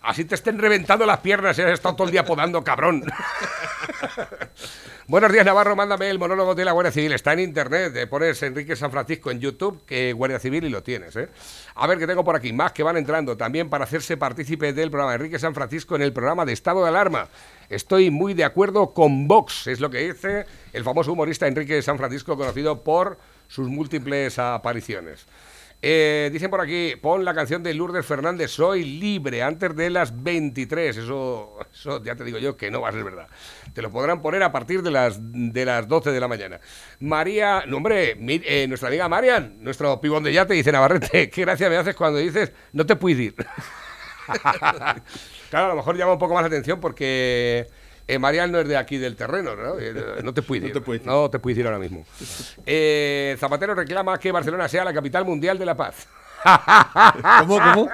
Así te estén reventando las piernas y has estado todo el día podando, cabrón. Buenos días, Navarro. Mándame el monólogo de la Guardia Civil. Está en internet. eh, pones Enrique San Francisco en YouTube, que Guardia Civil y lo tienes. ¿eh? A ver, que tengo por aquí más que van entrando también para hacerse partícipe del programa Enrique San Francisco en el programa de estado de alarma. Estoy muy de acuerdo con Vox, es lo que dice el famoso humorista Enrique San Francisco, conocido por sus múltiples apariciones. Eh, dicen por aquí, pon la canción de Lourdes Fernández, Soy libre, antes de las 23. Eso, eso ya te digo yo que no va a ser verdad. Te lo podrán poner a partir de las, de las 12 de la mañana. María, no, hombre, eh, nuestra amiga Marian, nuestro pibón de yate, dice Navarrete, qué gracia me haces cuando dices, no te puedes ir. claro, a lo mejor llama un poco más la atención porque eh, Marian no es de aquí del terreno, ¿no? Eh, no te puedes ir. te puedes ir. No te puedes ir ahora mismo. Eh, Zapatero reclama que Barcelona sea la capital mundial de la paz. ¿Cómo, cómo?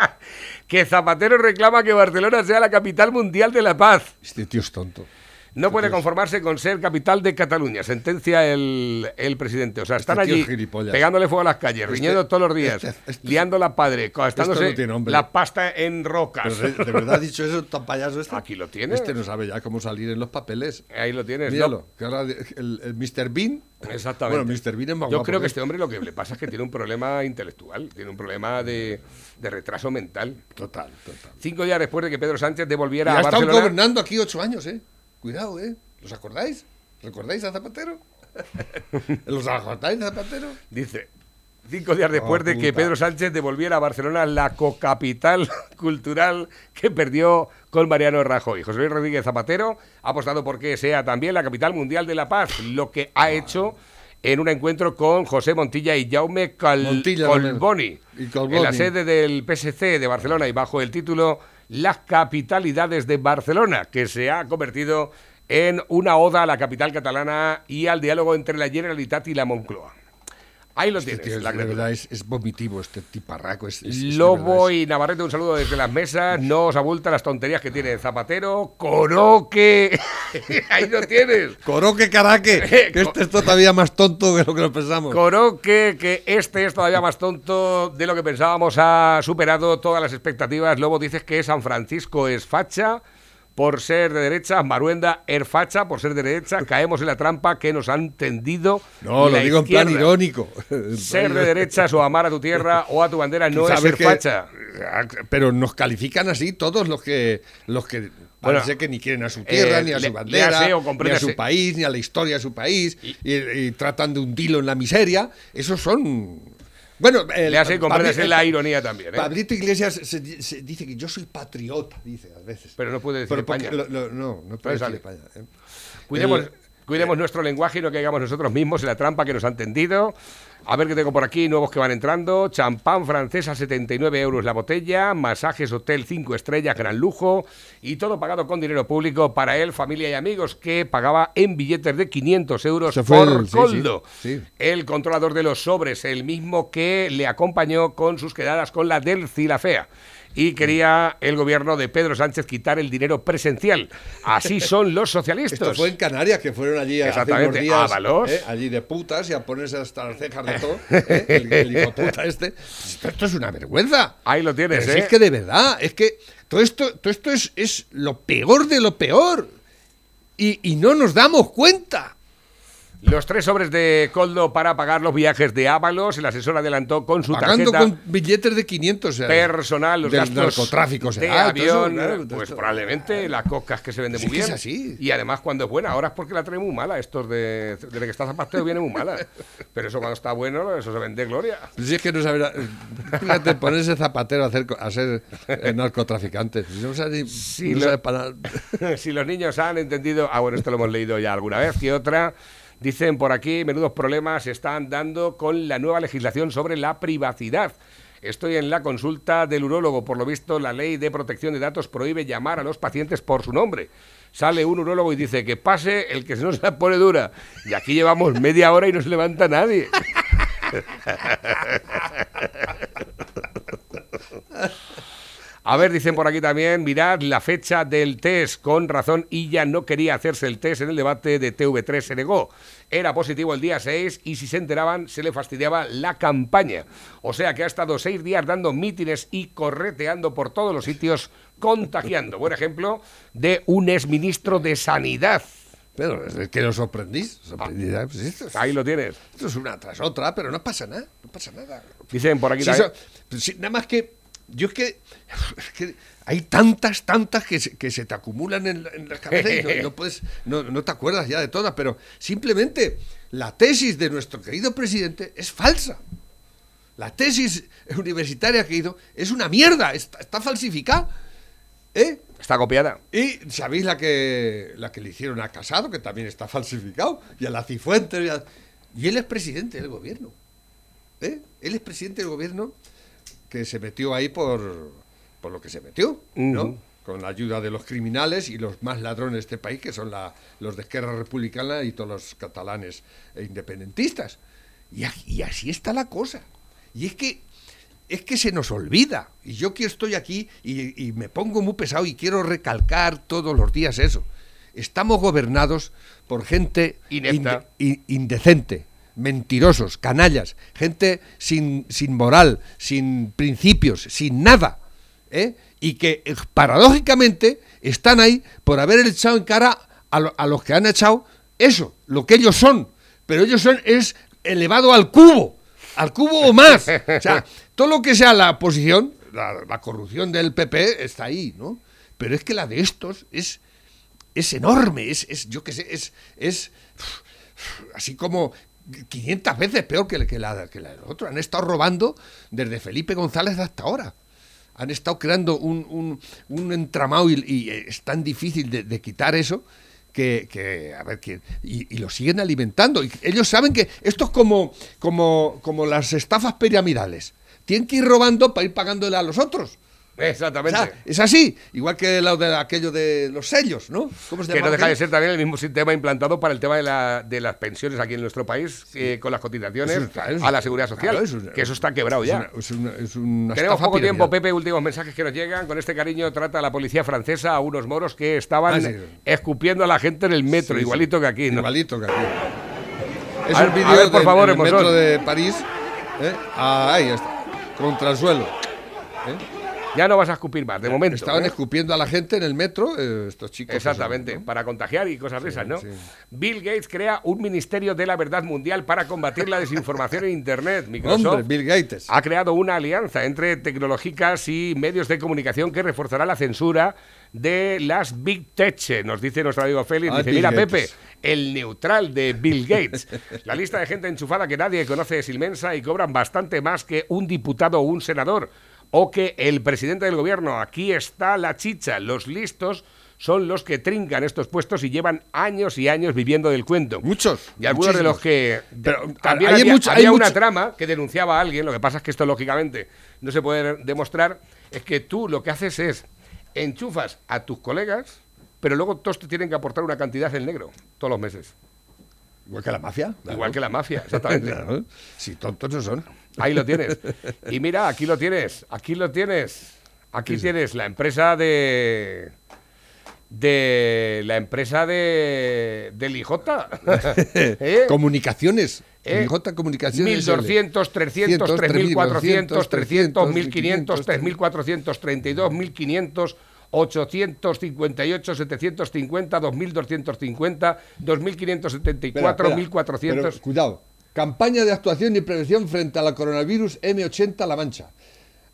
Que Zapatero reclama que Barcelona sea la capital mundial de la paz. Este tío es tonto. No puede conformarse con ser capital de Cataluña, sentencia el, el presidente. O sea, están Este allí es pegándole fuego a las calles, Este- riñendo todos los días, este- este- liando la padre, gastándose no la pasta en rocas. Pero de, verdad ha dicho eso tan payaso este. Aquí lo tiene. Este no sabe ya cómo salir en los papeles. Ahí lo tienes. Míralo. ¿no? Que ahora el, el Mr. Bean. Exactamente. Bueno, Mr. Bean es más Yo guapo creo que este hombre lo que le pasa es que tiene un problema intelectual, tiene un problema de, de retraso mental. Total, total. Cinco días después de que Pedro Sánchez Y devolviera ha a estado Barcelona. gobernando aquí ocho años, ¿eh? Cuidado, ¿eh? ¿Los acordáis? ¿Recordáis a Zapatero? ¿Los acordáis a Zapatero? Dice, cinco días después Oh, de que. Pedro Sánchez devolviera a Barcelona la cocapital cultural que perdió con Mariano Rajoy. José Luis Rodríguez Zapatero ha apostado por que sea también la capital mundial de la paz, lo que ha hecho en un encuentro con José Montilla y Jaume Cal- Montilla también. Colboni, Y Colboni. en la sede del PSC de Barcelona y bajo el título Las capitalidades de Barcelona, que se ha convertido en una oda a la capital catalana y al diálogo entre la Generalitat y la Moncloa. Ahí lo Este tienes. tío, la de verdad es, es vomitivo este tiparraco. Es, es- es de Lobo y Navarrete, un saludo desde las mesas. No os abultan las tonterías que tiene Zapatero. Coroque. Ahí lo tienes. es- Coroque caraque, que este está todavía más tonto que lo que lo pensamos. Coroque, que este es todavía más tonto de lo que pensábamos, ha superado todas las expectativas. Lobo dices que San Francisco es facha por ser de derecha, Maruenda es facha por ser de derecha. Caemos en la trampa que nos han tendido. no, lo digo en plan irónico. Ser de derechas o amar a tu tierra o a tu bandera no es ser que- facha. Pero nos califican así todos los que los que Bueno, parece que ni quieren a su tierra, eh, ni a le- su bandera, ni a su país, ni a la historia de su país, y, y tratan de hundirlo en la miseria. Esos son. Bueno, el, Le hace comprenderse Pabli- la ironía también. ¿eh? Pablito Iglesias se, se dice que yo soy patriota, dice a veces. Pero no puede decir Pero España. lo- lo- no, no puede decir España. ¿eh? Cuidemos, El- cuidemos nuestro lenguaje y no caigamos nosotros mismos en la trampa que nos han tendido. A ver qué tengo por aquí, nuevos que van entrando. Champán francés a 79 euros la botella, masajes hotel 5 estrellas, gran lujo y todo pagado con dinero público para él, familia y amigos que pagaba en billetes de 500 euros Se fue por el- sí, sí, coldo. sí. El controlador de los sobres, el mismo que le acompañó con sus quedadas con la del Cilafea. Y quería el gobierno de Pedro Sánchez quitar el dinero presencial. Así son los socialistas. Esto fue en Canarias, que fueron allí hace unos Exactamente, días, Ábalos. ¿eh? allí de putas y a ponerse hasta las cejas de todo. ¿eh? El, el hijo puta este. Esto, es una vergüenza. Ahí lo tienes, Pero si ¿eh? es que de verdad, es que todo esto, todo esto es, es lo peor de lo peor. Y, y no nos damos cuenta. Los tres sobres de Coldo para pagar los viajes de Ábalos. El asesor adelantó con su Pagando tarjeta con billetes de 500. o sea, personal los del gastos narcotráfico de será, todo eso, avión. claro, pues probablemente las cocas que se venden Sí, muy que es bien. así. Y además cuando es buena. Ahora es porque la trae muy mala. Estos de, de que está Zapatero viene muy mala. Pero eso cuando está bueno, eso se vende gloria. Pues si es que no sabe. Fíjate, ponerse zapatero a, hacer, a ser eh, narcotraficante. Si no sabe, ni- Sí, no lo- sabe para si los niños han entendido, ah bueno, esto lo hemos leído ya alguna vez, que otra, dicen por aquí, menudos problemas se están dando con la nueva legislación sobre la privacidad. Estoy en la consulta del urólogo. Por lo visto, la ley de protección de datos prohíbe llamar a los pacientes por su nombre. Sale un urólogo y dice que pase el que se la pone dura. Y aquí llevamos media hora y no se levanta nadie. A ver, dicen por aquí también, mirad la fecha del test. Con razón, Illa no quería hacerse el test en el debate de TV3 se negó. Era positivo el día 6 y si se enteraban se le fastidiaba la campaña. O sea que ha estado seis días dando mítines y correteando por todos los sitios, contagiando. Buen ejemplo de un exministro de Sanidad. Pero es que nos sorprendís. sorprendida, pues esto, es, Ahí lo tienes. esto es una tras otra, pero no pasa nada. No pasa nada. Dicen por aquí Sí, también. sí, nada más que. Yo es que, es que hay tantas, tantas que se, que se te acumulan en, en la cabeza y no, puedes, no, no te acuerdas ya de todas, pero simplemente la tesis de nuestro querido presidente es falsa. La tesis universitaria que hizo es una mierda, está, está falsificada. ¿Eh? Está copiada. Y sabéis la que la que le hicieron a Casado, que también está falsificado, y a la Cifuentes, y, a- y él es presidente del gobierno. ¿Eh? Él es presidente del gobierno que se metió ahí por, por lo que se metió, ¿no? Con la ayuda de los criminales y los más ladrones de este país, que son la- los de Esquerra Republicana y todos los catalanes e independentistas. Y, así está la cosa. Y es que es que se nos olvida. Y yo que estoy aquí y, y me pongo muy pesado y quiero recalcar todos los días eso. Estamos gobernados por gente inde- indecente, mentirosos, canallas, gente sin, sin moral, sin principios, sin nada. ¿eh? Y que eh, paradójicamente están ahí por haber echado en cara a, lo- a los que han echado eso, lo que ellos son. Pero ellos son es elevado al cubo, al cubo o más. O sea, todo lo que sea la oposición, la, la corrupción del PP está ahí, ¿no? Pero es que la de estos es, es enorme, es, es yo qué sé, es, es así como 500 veces peor que, que la, que la del otro. Han estado robando desde Felipe González hasta ahora. Han estado creando un, un- un entramado y, y es tan difícil de, quitar eso que, que, a ver, que, y, y lo siguen alimentando. Y ellos saben que esto es como, como, como las estafas piramidales. Tienen que ir robando para ir pagándole a los otros. Exactamente. O sea, es así, igual que lo de aquello de los sellos, ¿no? ¿Cómo se Que no deja de aquello? ser también el mismo sistema implantado para el tema de, la- de las pensiones aquí en nuestro país, eh, con las cotizaciones Eso a la seguridad social. claro, eso es- que eso está quebrado ya. es una- es una Tenemos poco tiempo. Pepe. Últimos mensajes que nos llegan. Con este cariño trata la policía francesa a unos moros que estaban Ah, sí. escupiendo a la gente en el metro, Sí, igualito que aquí. ¿no? Igualito que aquí. Es A un a vídeo por del- favor, metro de París. ¿eh? Ah, ahí está. Contra el suelo. ¿eh? Ya no vas a escupir más, de momento. Estaban ¿eh? escupiendo a la gente en el metro, eh, estos chicos. Exactamente, para contagiar y cosas de esas, ¿no? sí. Bill Gates crea un ministerio de la verdad mundial para combatir la desinformación en Internet. Microsoft Hombre, Bill Gates. ha creado una alianza entre tecnológicas y medios de comunicación que reforzará la censura de las Big Tech, nos dice nuestro amigo Félix. Ah, dice, Bill mira Gates. Pepe, el neutral de Bill Gates. La lista de gente enchufada que nadie conoce es inmensa y cobran bastante más que un diputado o un senador o que el presidente del gobierno. Aquí está la chicha. Los listos son los que trincan estos puestos y llevan años y años viviendo del cuento. Muchos, Y algunos de los que... Pero, también hay había, mucho- hay una mucho- trama que denunciaba a alguien, lo que pasa es que esto lógicamente no se puede demostrar, es que tú lo que haces es enchufas a tus colegas, pero luego todos te tienen que aportar una cantidad en negro todos los meses. Igual que la mafia. Igual que la mafia, exactamente. Claro. Si tontos no son. Ahí lo tienes. Y mira, aquí lo tienes, aquí lo tienes. Aquí tienes la empresa de de la empresa de del IJ. ¿Eh? Comunicaciones. ¿Eh? IJ Comunicaciones. 1200, 300, 100, 3400, 300, 1500, 1500, 3432, 1500, 858, 750, 2250, 2574, Espera, espera. 1400. Pero, cuidado. Campaña de actuación y prevención frente a la coronavirus M80 La Mancha.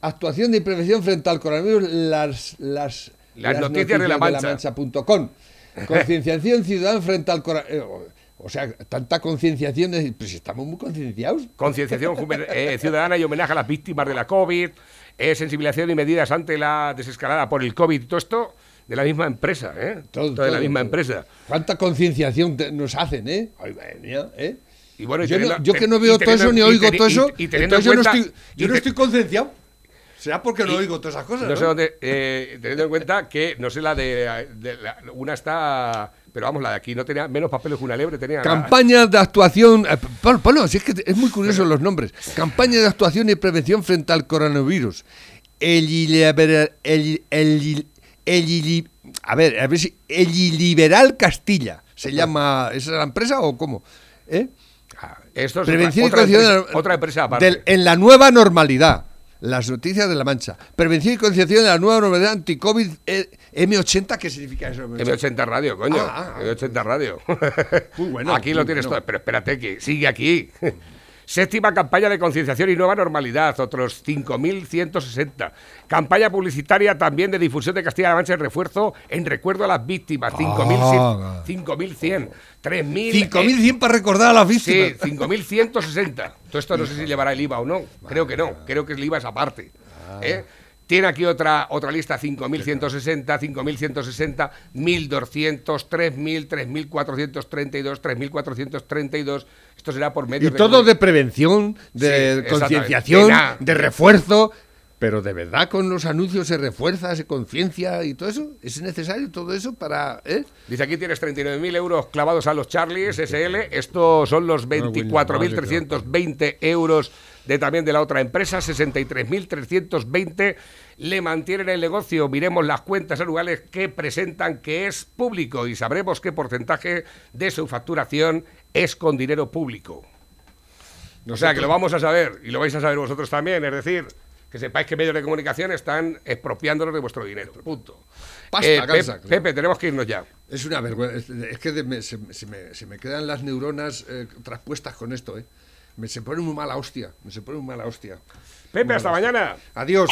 Actuación y prevención frente al coronavirus las las, Las noticias de La Mancha. Mancha.com. Concienciación ciudadana frente al coronavirus. O sea, tanta concienciación, es- pues estamos muy concienciados. Concienciación eh, ciudadana y homenaje a las víctimas de la COVID, eh, sensibilización y medidas ante la desescalada por el COVID, todo esto de la misma empresa, ¿eh? Todo, de la todo, misma todo. empresa. Cuánta concienciación nos hacen, ¿eh? Ay, madre mía, ¿eh? Y bueno, y yo, teniendo- no- yo que no veo todo eso ni oigo todo eso, y teniendo entonces yo, no estoy, yo no estoy concienciado. Será porque no oigo todas esas cosas. No sé dónde, eh, teniendo en cuenta que, no sé, la de, de la- una está, pero vamos, la de aquí no tenía menos papeles que una liebre, tenía... la- Campaña de actuación. eh, ponlo, si es que es muy curioso los nombres. Campaña de actuación y prevención frente al coronavirus. El, el, el, el a ver, a ver si. El Iliberal Castilla. ¿Se llama. ¿Esa es la empresa o cómo? ¿Eh? Esto es Prevención otra, y otra concienciación empresa, otra empresa aparte. del- en la nueva normalidad. Las noticias de la Mancha. Prevención y concienciación de la nueva normalidad anti-COVID eh, M80. ¿Qué significa eso? M80 Radio, coño. Ah, ah, ah. M80 Radio. Muy bueno, Aquí lo tienes todo. Pero espérate que sigue aquí. Séptima campaña de concienciación y nueva normalidad, otros 5.160. Campaña publicitaria también de difusión de Castilla-La Mancha en refuerzo en recuerdo a las víctimas, 5.100. Ah. 5.100. 3.000. 5.100 para recordar a las víctimas. Sí, 5.160. Todo esto no sé si llevará el IVA o no. Creo que no. Creo que el IVA es aparte. ¿eh? Tiene aquí otra, otra lista, 5.160, 5.160, 1.200, 3.000, 3.432, 3.432. Esto será por medio Y todo de prevención, de concienciación, de refuerzo. Pero de verdad con los anuncios se refuerza, se conciencia y todo eso. ¿Es necesario todo eso para...? ¿eh? Dice aquí tienes 39.000 euros clavados a los Charlies SL. Estos son los 24.320 euros de también de la otra empresa. 63.320 le mantienen el negocio. Miremos las cuentas anuales que presentan que es público y sabremos qué porcentaje de su facturación es con dinero público. O sea, que lo vamos a saber y lo vais a saber vosotros también. Es decir, que sepáis que medios de comunicación están expropiándonos de vuestro dinero. Punto. Pasta, Eh, claro. Pepe, tenemos que irnos ya. Es una vergüenza. Es, es que de- me- se, se me, se me quedan las neuronas eh, traspuestas con esto. ¿eh? Me se pone muy mala hostia. Me se pone muy mala hostia. Pepe, hasta mañana. Adiós.